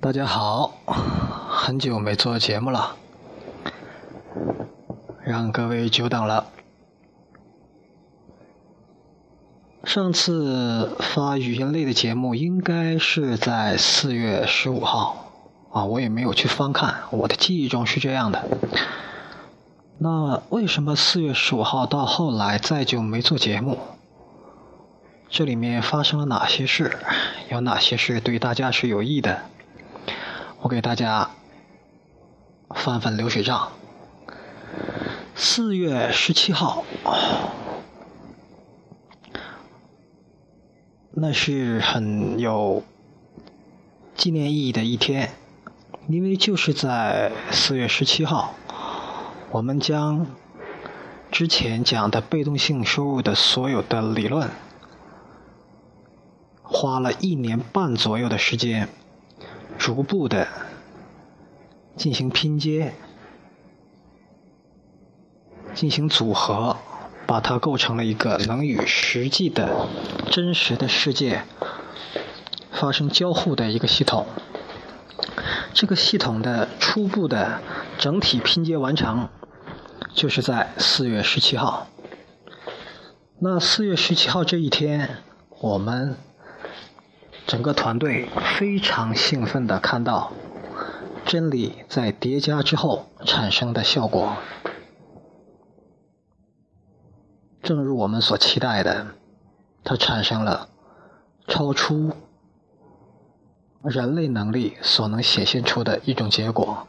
大家好，很久没做节目了，让各位久等了。上次发语音类的节目应该是在四月十五号啊，我也没有去翻看，我的记忆中是这样的。那为什么四月十五号到后来再就没做节目？这里面发生了哪些事？有哪些事对大家是有益的？我给大家翻翻流水账。四月十七号，那是很有纪念意义的一天，因为就是在四月十七号，我们将之前讲的被动性收入的所有的理论。花了一年半左右的时间，逐步的进行拼接、进行组合，把它构成了一个能与实际的真实的世界发生交互的一个系统。这个系统的初步的整体拼接完成，就是在四月十七号。那四月十七号这一天，我们。整个团队非常兴奋的看到真理在叠加之后产生的效果，正如我们所期待的，它产生了超出人类能力所能显现出的一种结果，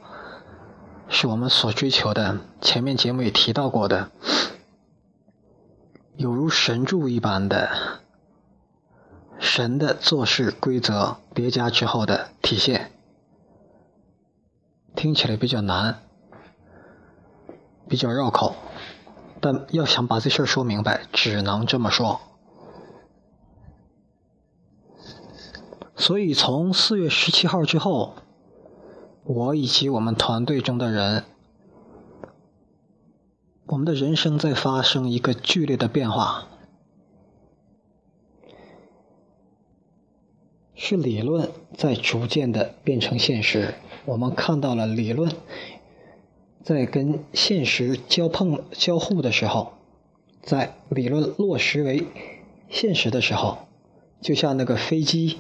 是我们所追求的。前面节目也提到过的，有如神助一般的。神的做事规则叠加之后的体现，听起来比较难，比较绕口，但要想把这事儿说明白，只能这么说。所以从四月十七号之后，我以及我们团队中的人，我们的人生在发生一个剧烈的变化。是理论在逐渐的变成现实，我们看到了理论在跟现实交碰交互的时候，在理论落实为现实的时候，就像那个飞机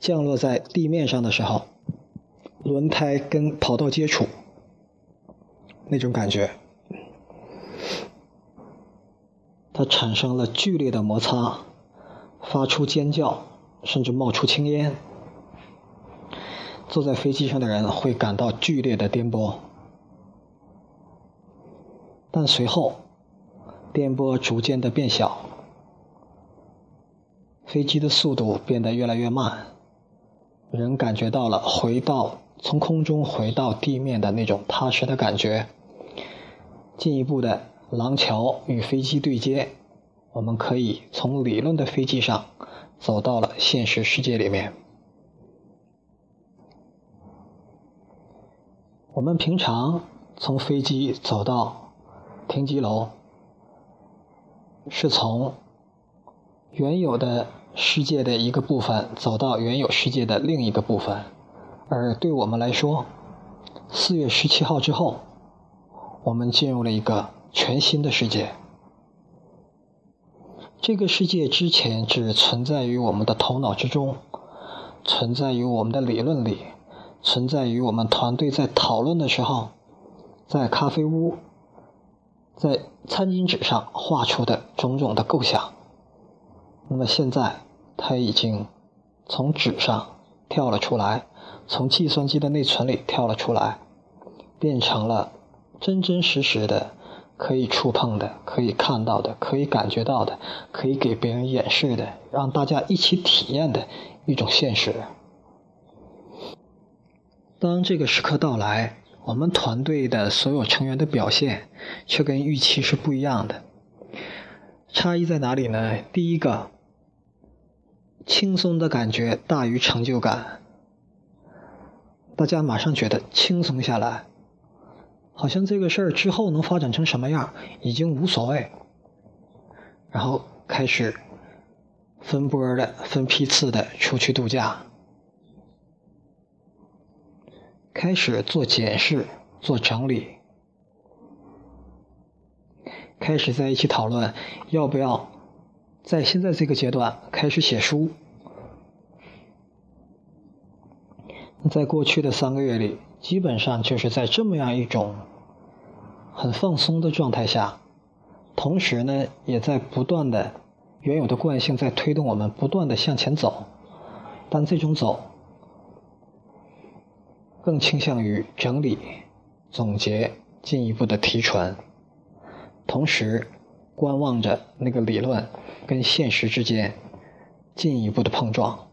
降落在地面上的时候，轮胎跟跑道接触那种感觉，它产生了剧烈的摩擦，发出尖叫。甚至冒出青烟，坐在飞机上的人会感到剧烈的颠簸，但随后颠簸逐渐的变小，飞机的速度变得越来越慢，人感觉到了回到从空中回到地面的那种踏实的感觉。进一步的廊桥与飞机对接，我们可以从理论的飞机上。走到了现实世界里面。我们平常从飞机走到停机楼，是从原有的世界的一个部分走到原有世界的另一个部分。而对我们来说，四月十七号之后，我们进入了一个全新的世界。这个世界之前只存在于我们的头脑之中，存在于我们的理论里，存在于我们团队在讨论的时候，在咖啡屋，在餐巾纸上画出的种种的构想。那么现在，它已经从纸上跳了出来，从计算机的内存里跳了出来，变成了真真实实的。可以触碰的，可以看到的，可以感觉到的，可以给别人演示的，让大家一起体验的一种现实。当这个时刻到来，我们团队的所有成员的表现却跟预期是不一样的。差异在哪里呢？第一个，轻松的感觉大于成就感，大家马上觉得轻松下来。好像这个事儿之后能发展成什么样已经无所谓，然后开始分波的、分批次的出去度假。开始做检视、做整理，开始在一起讨论要不要在现在这个阶段开始写书。在过去的三个月里，基本上就是在这么样一种很放松的状态下，同时呢，也在不断的原有的惯性在推动我们不断的向前走，但这种走更倾向于整理、总结、进一步的提纯，同时观望着那个理论跟现实之间进一步的碰撞。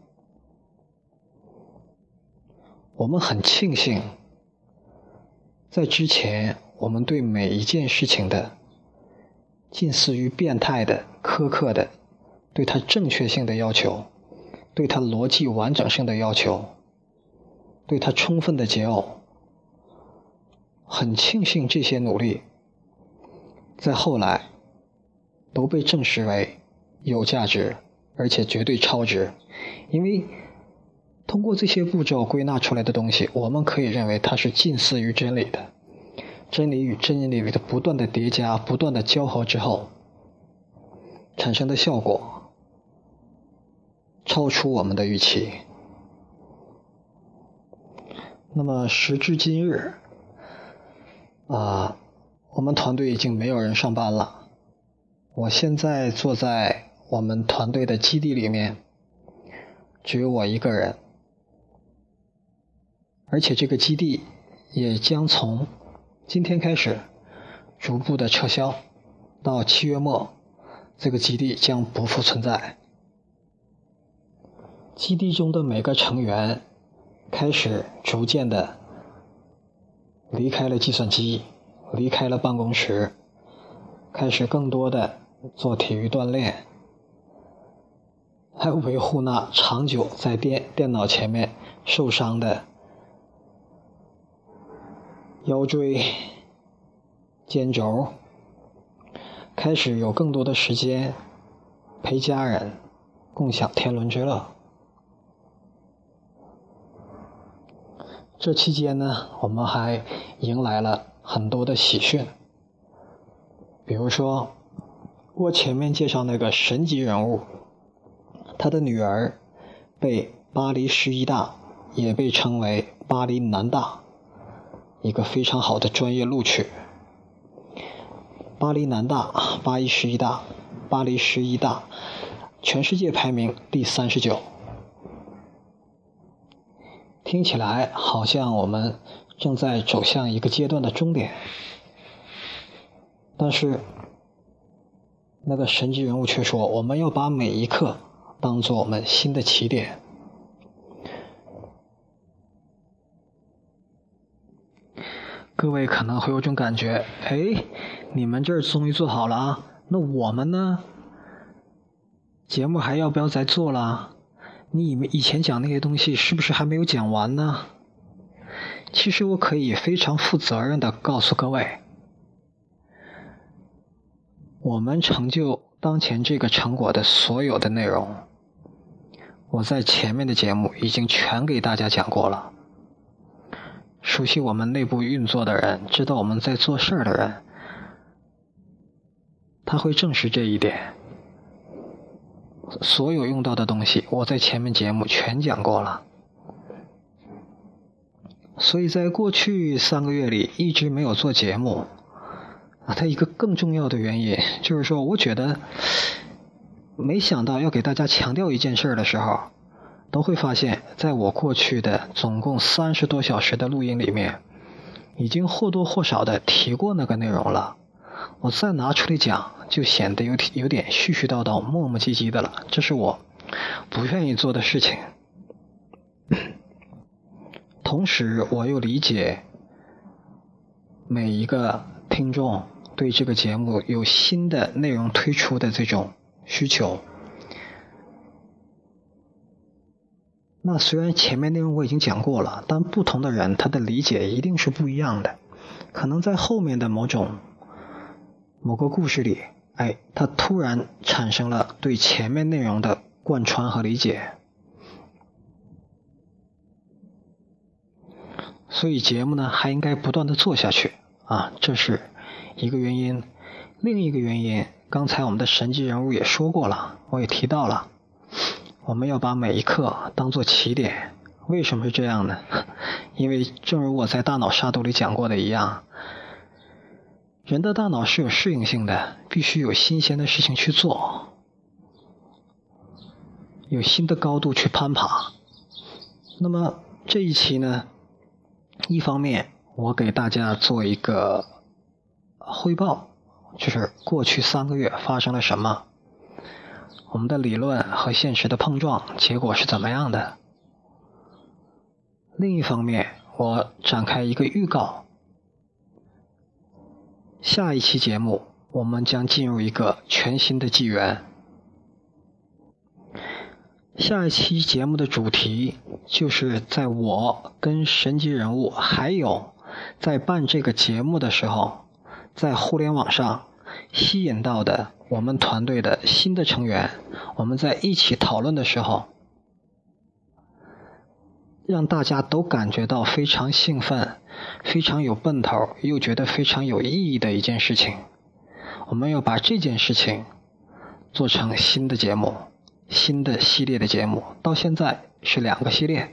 我们很庆幸，在之前我们对每一件事情的近似于变态的苛刻的对它正确性的要求，对它逻辑完整性的要求，对它充分的解耦，很庆幸这些努力在后来都被证实为有价值，而且绝对超值，因为。通过这些步骤归纳出来的东西，我们可以认为它是近似于真理的。真理与真理的不断的叠加、不断的交合之后，产生的效果超出我们的预期。那么时至今日，啊，我们团队已经没有人上班了。我现在坐在我们团队的基地里面，只有我一个人。而且这个基地也将从今天开始逐步的撤销，到七月末，这个基地将不复存在。基地中的每个成员开始逐渐的离开了计算机，离开了办公室，开始更多的做体育锻炼，还维护那长久在电电脑前面受伤的。腰椎、肩轴开始有更多的时间陪家人，共享天伦之乐。这期间呢，我们还迎来了很多的喜讯，比如说我前面介绍那个神级人物，他的女儿被巴黎十一大，也被称为巴黎南大。一个非常好的专业录取，巴黎南大、巴黎十一大、巴黎十一大，全世界排名第三十九。听起来好像我们正在走向一个阶段的终点，但是那个神级人物却说：“我们要把每一刻当做我们新的起点。”各位可能会有种感觉，哎，你们这儿终于做好了啊，那我们呢？节目还要不要再做了？你们以前讲那些东西是不是还没有讲完呢？其实我可以非常负责任的告诉各位，我们成就当前这个成果的所有的内容，我在前面的节目已经全给大家讲过了。熟悉我们内部运作的人，知道我们在做事儿的人，他会证实这一点。所有用到的东西，我在前面节目全讲过了。所以在过去三个月里一直没有做节目，啊，它一个更重要的原因就是说，我觉得没想到要给大家强调一件事的时候。都会发现，在我过去的总共三十多小时的录音里面，已经或多或少的提过那个内容了。我再拿出来讲，就显得有有点絮絮叨叨、磨磨唧唧的了。这是我不愿意做的事情。同时，我又理解每一个听众对这个节目有新的内容推出的这种需求。那虽然前面内容我已经讲过了，但不同的人他的理解一定是不一样的。可能在后面的某种某个故事里，哎，他突然产生了对前面内容的贯穿和理解。所以节目呢还应该不断的做下去啊，这是一个原因。另一个原因，刚才我们的神级人物也说过了，我也提到了，我们要把每一刻当做起点。为什么是这样呢？因为正如我在大脑杀毒里讲过的一样，人的大脑是有适应性的，必须有新鲜的事情去做，有新的高度去攀爬。那么这一期呢，一方面我给大家做一个汇报，就是过去三个月发生了什么，我们的理论和现实的碰撞结果是怎么样的。另一方面，我展开一个预告，下一期节目我们将进入一个全新的纪元。下一期节目的主题就是在我跟神级人物还有在办这个节目的时候，在互联网上吸引到的我们团队的新的成员，我们在一起讨论的时候。让大家都感觉到非常兴奋、非常有奔头，又觉得非常有意义的一件事情。我们要把这件事情做成新的节目、新的系列的节目。到现在是两个系列：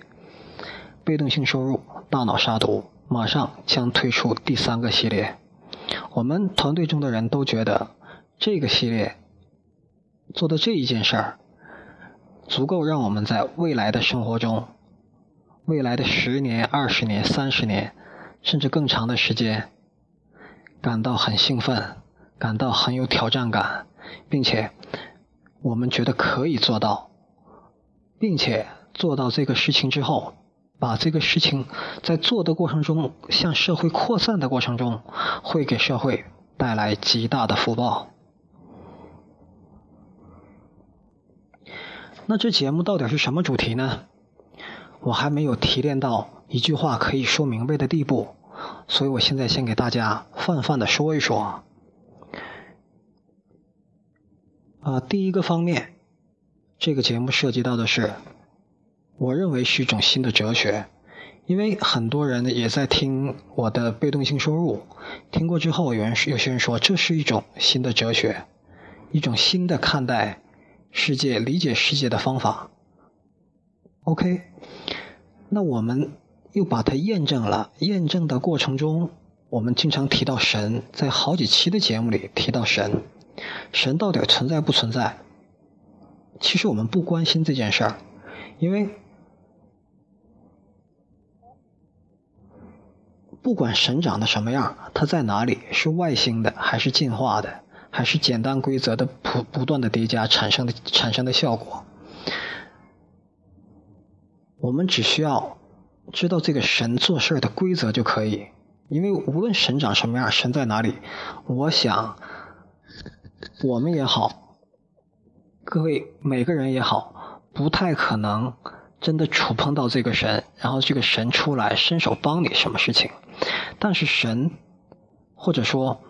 被动性收入、大脑杀毒。马上将推出第三个系列。我们团队中的人都觉得这个系列做的这一件事儿，足够让我们在未来的生活中。未来的十年、二十年、三十年，甚至更长的时间，感到很兴奋，感到很有挑战感，并且我们觉得可以做到，并且做到这个事情之后，把这个事情在做的过程中向社会扩散的过程中，会给社会带来极大的福报。那这节目到底是什么主题呢？我还没有提炼到一句话可以说明白的地步，所以我现在先给大家泛泛的说一说。啊，第一个方面，这个节目涉及到的是，我认为是一种新的哲学，因为很多人也在听我的被动性收入，听过之后，有人有些人说这是一种新的哲学，一种新的看待世界、理解世界的方法。OK。那我们又把它验证了。验证的过程中，我们经常提到神，在好几期的节目里提到神。神到底存在不存在？其实我们不关心这件事儿，因为不管神长得什么样，它在哪里，是外星的还是进化的，还是简单规则的不不断的叠加产生的产生的效果。我们只需要知道这个神做事的规则就可以，因为无论神长什么样，神在哪里，我想我们也好，各位每个人也好，不太可能真的触碰到这个神，然后这个神出来伸手帮你什么事情。但是神，或者说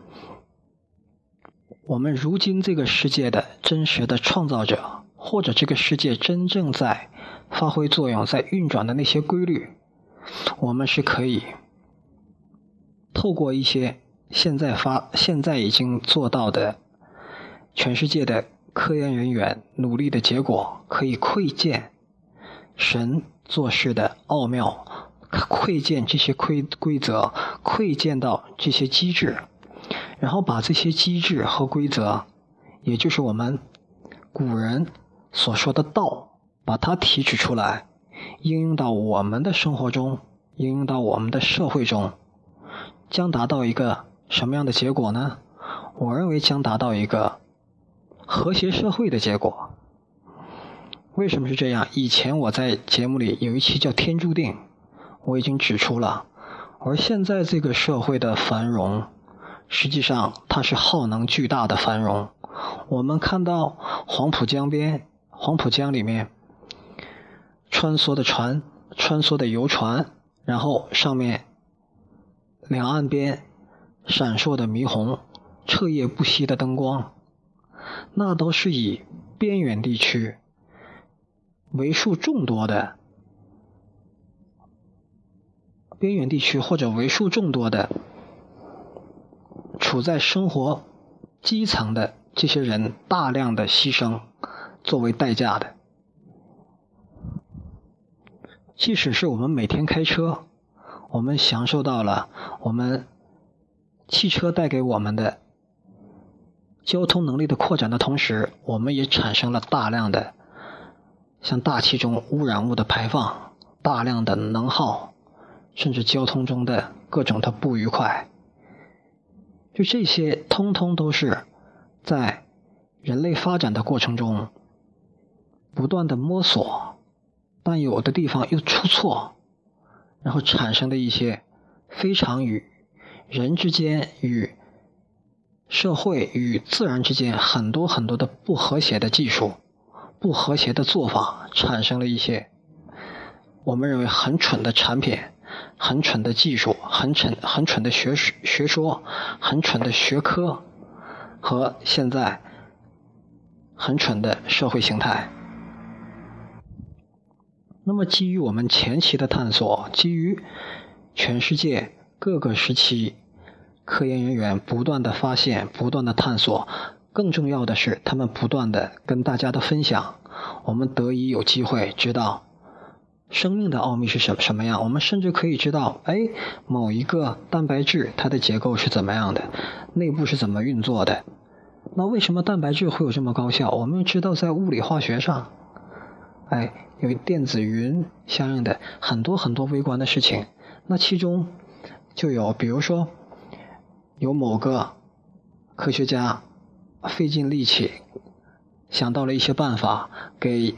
我们如今这个世界的真实的创造者，或者这个世界真正在。发挥作用在运转的那些规律，我们是可以透过一些现在发现在已经做到的全世界的科研人员努力的结果，可以窥见神做事的奥妙，窥见这些规规则，窥见到这些机制，然后把这些机制和规则，也就是我们古人所说的道。把它提取出来，应用到我们的生活中，应用到我们的社会中，将达到一个什么样的结果呢？我认为将达到一个和谐社会的结果。为什么是这样？以前我在节目里有一期叫《天注定》，我已经指出了。而现在这个社会的繁荣，实际上它是耗能巨大的繁荣。我们看到黄浦江边，黄浦江里面。穿梭的船，穿梭的游船，然后上面两岸边闪烁的霓虹，彻夜不息的灯光，那都是以边远地区为数众多的边远地区或者为数众多的处在生活基层的这些人大量的牺牲作为代价的。即使是我们每天开车，我们享受到了我们汽车带给我们的交通能力的扩展的同时，我们也产生了大量的像大气中污染物的排放，大量的能耗。甚至交通中的各种的不愉快，就这些，通通都是在人类发展的过程中不断的摸索，但有的地方又出错，然后产生的一些非常与人之间、与社会与自然之间很多很多的不和谐的技术、不和谐的做法，产生了一些我们认为很蠢的产品。很蠢的技术，很蠢、很蠢的学学说，很蠢的学科，和现在很蠢的社会形态。那么，基于我们前期的探索，基于全世界各个时期科研人员不断的发现、不断的探索，更重要的是，他们不断的跟大家的分享，我们得以有机会知道。生命的奥秘是什什么样？我们甚至可以知道，哎，某一个蛋白质它的结构是怎么样的，内部是怎么运作的？那为什么蛋白质会有这么高效？我们知道在物理化学上，哎，有电子云相应的很多很多微观的事情。那其中就有，比如说，有某个科学家费尽力气想到了一些办法给。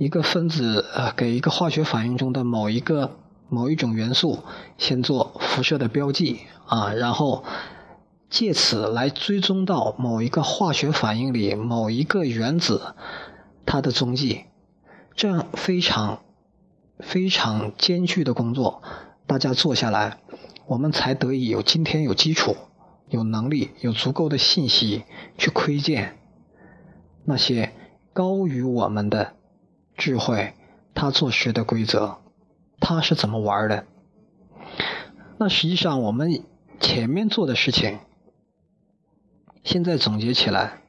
一个分子呃，给一个化学反应中的某一个某一种元素先做辐射的标记啊，然后借此来追踪到某一个化学反应里某一个原子它的踪迹，这样非常非常艰巨的工作，大家做下来，我们才得以有今天有基础、有能力、有足够的信息去窥见那些高于我们的。智慧，他做事的规则，他是怎么玩的？那实际上我们前面做的事情，现在总结起来，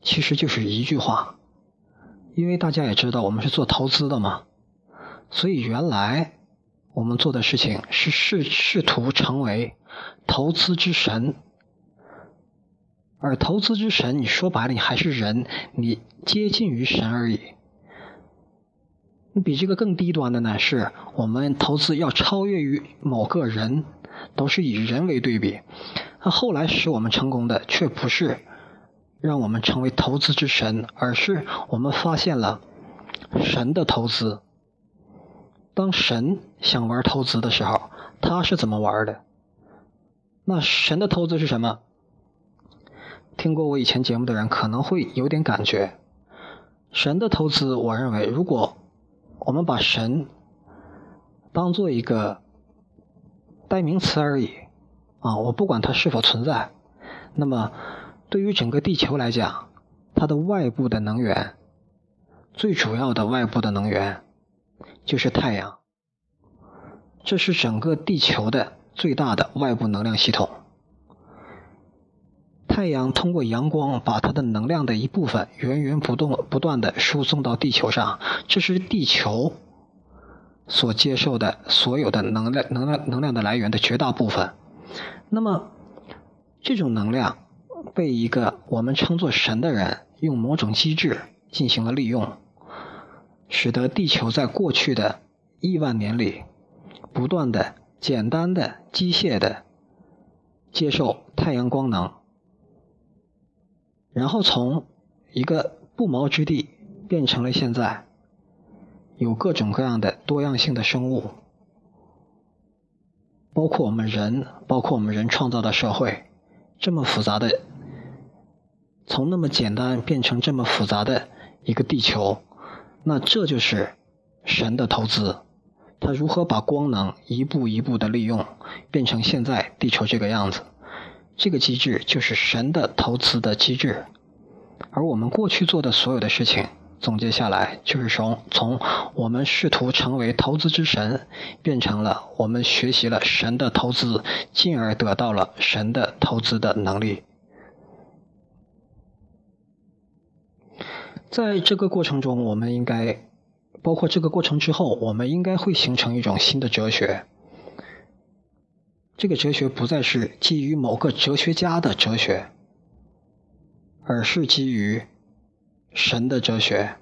其实就是一句话。因为大家也知道，我们是做投资的嘛，所以原来我们做的事情是试试图成为投资之神，而投资之神，你说白了，你还是人，你接近于神而已。你比这个更低端的呢，是我们投资要超越于某个人，都是以人为对比。那后来使我们成功的，却不是让我们成为投资之神，而是我们发现了神的投资。当神想玩投资的时候，他是怎么玩的？那神的投资是什么？听过我以前节目的人可能会有点感觉。神的投资，我认为如果。我们把神当做一个代名词而已啊，我不管它是否存在。那么，对于整个地球来讲，它的外部的能源，最主要的外部的能源就是太阳，这是整个地球的最大的外部能量系统。太阳通过阳光把它的能量的一部分源源不动不断的输送到地球上，这是地球所接受的所有的能量能量能量的来源的绝大部分。那么这种能量被一个我们称作神的人用某种机制进行了利用，使得地球在过去的亿万年里不断的简单的机械的接受太阳光能。然后从一个不毛之地变成了现在有各种各样的多样性的生物，包括我们人，包括我们人创造的社会，这么复杂的，从那么简单变成这么复杂的一个地球，那这就是神的投资。他如何把光能一步一步的利用，变成现在地球这个样子？这个机制就是神的投资的机制，而我们过去做的所有的事情，总结下来，就是从从我们试图成为投资之神，变成了我们学习了神的投资，进而得到了神的投资的能力。在这个过程中，我们应该，包括这个过程之后，我们应该会形成一种新的哲学。这个哲学不再是基于某个哲学家的哲学，而是基于。神的哲学，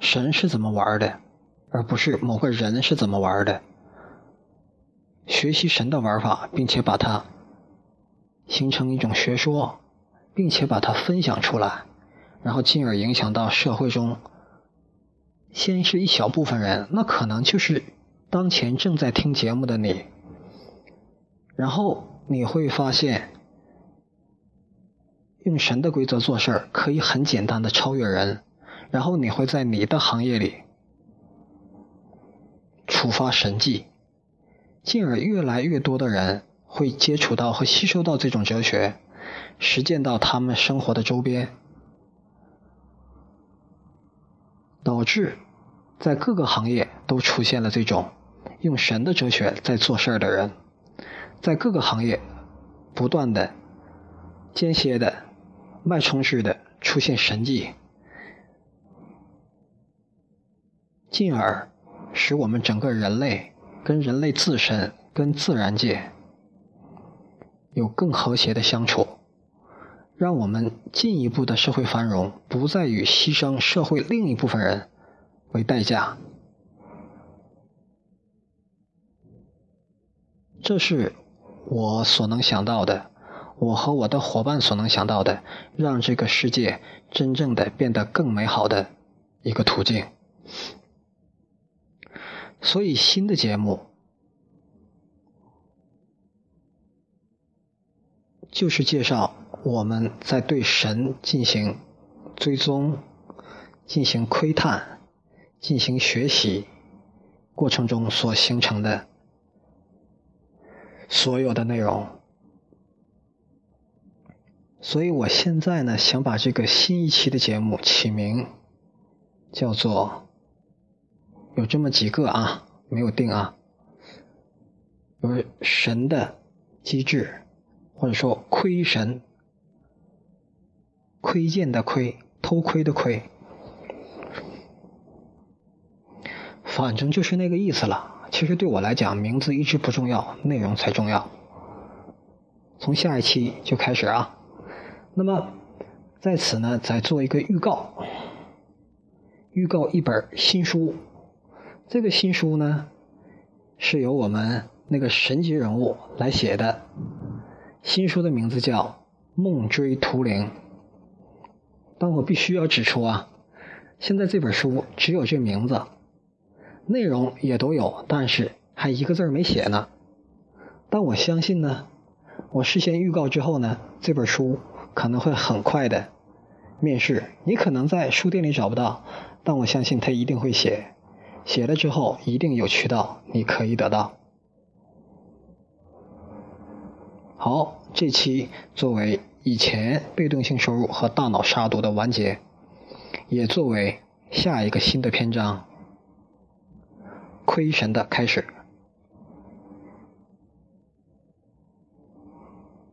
神是怎么玩的，而不是某个人是怎么玩的。学习神的玩法，并且把它形成一种学说，并且把它分享出来，然后进而影响到社会中，先是一小部分人，那可能就是当前正在听节目的你，然后你会发现。用神的规则做事儿，可以很简单的超越人，然后你会在你的行业里触发神迹，进而越来越多的人会接触到和吸收到这种哲学，实践到他们生活的周边，导致在各个行业都出现了这种用神的哲学在做事儿的人，在各个行业不断的间歇的。脉冲式的出现神迹，进而使我们整个人类跟人类自身、跟自然界有更和谐的相处，让我们进一步的社会繁荣不再以牺牲社会另一部分人为代价。这是我所能想到的。我和我的伙伴所能想到的，让这个世界真正的变得更美好的一个途径。所以，新的节目就是介绍我们在对神进行追踪、进行窥探、进行学习过程中所形成的所有的内容。所以我现在呢，想把这个新一期的节目起名叫做有这么几个啊，没有定啊，有神的机制，或者说窥神、窥见的窥、偷窥的窥，反正就是那个意思了。其实对我来讲，名字一直不重要，内容才重要。从下一期就开始啊。那么，在此呢，再做一个预告，预告一本新书。这个新书呢，是由我们那个神级人物来写的。新书的名字叫《梦追图灵》。但我必须要指出啊，现在这本书只有这名字，内容也都有，但是还一个字没写呢。但我相信呢，我事先预告之后呢，这本书。可能会很快的面试，你可能在书店里找不到，但我相信他一定会写，写了之后一定有渠道你可以得到。好，这期作为以前被动性收入和大脑杀毒的完结，也作为下一个新的篇章，亏神的开始。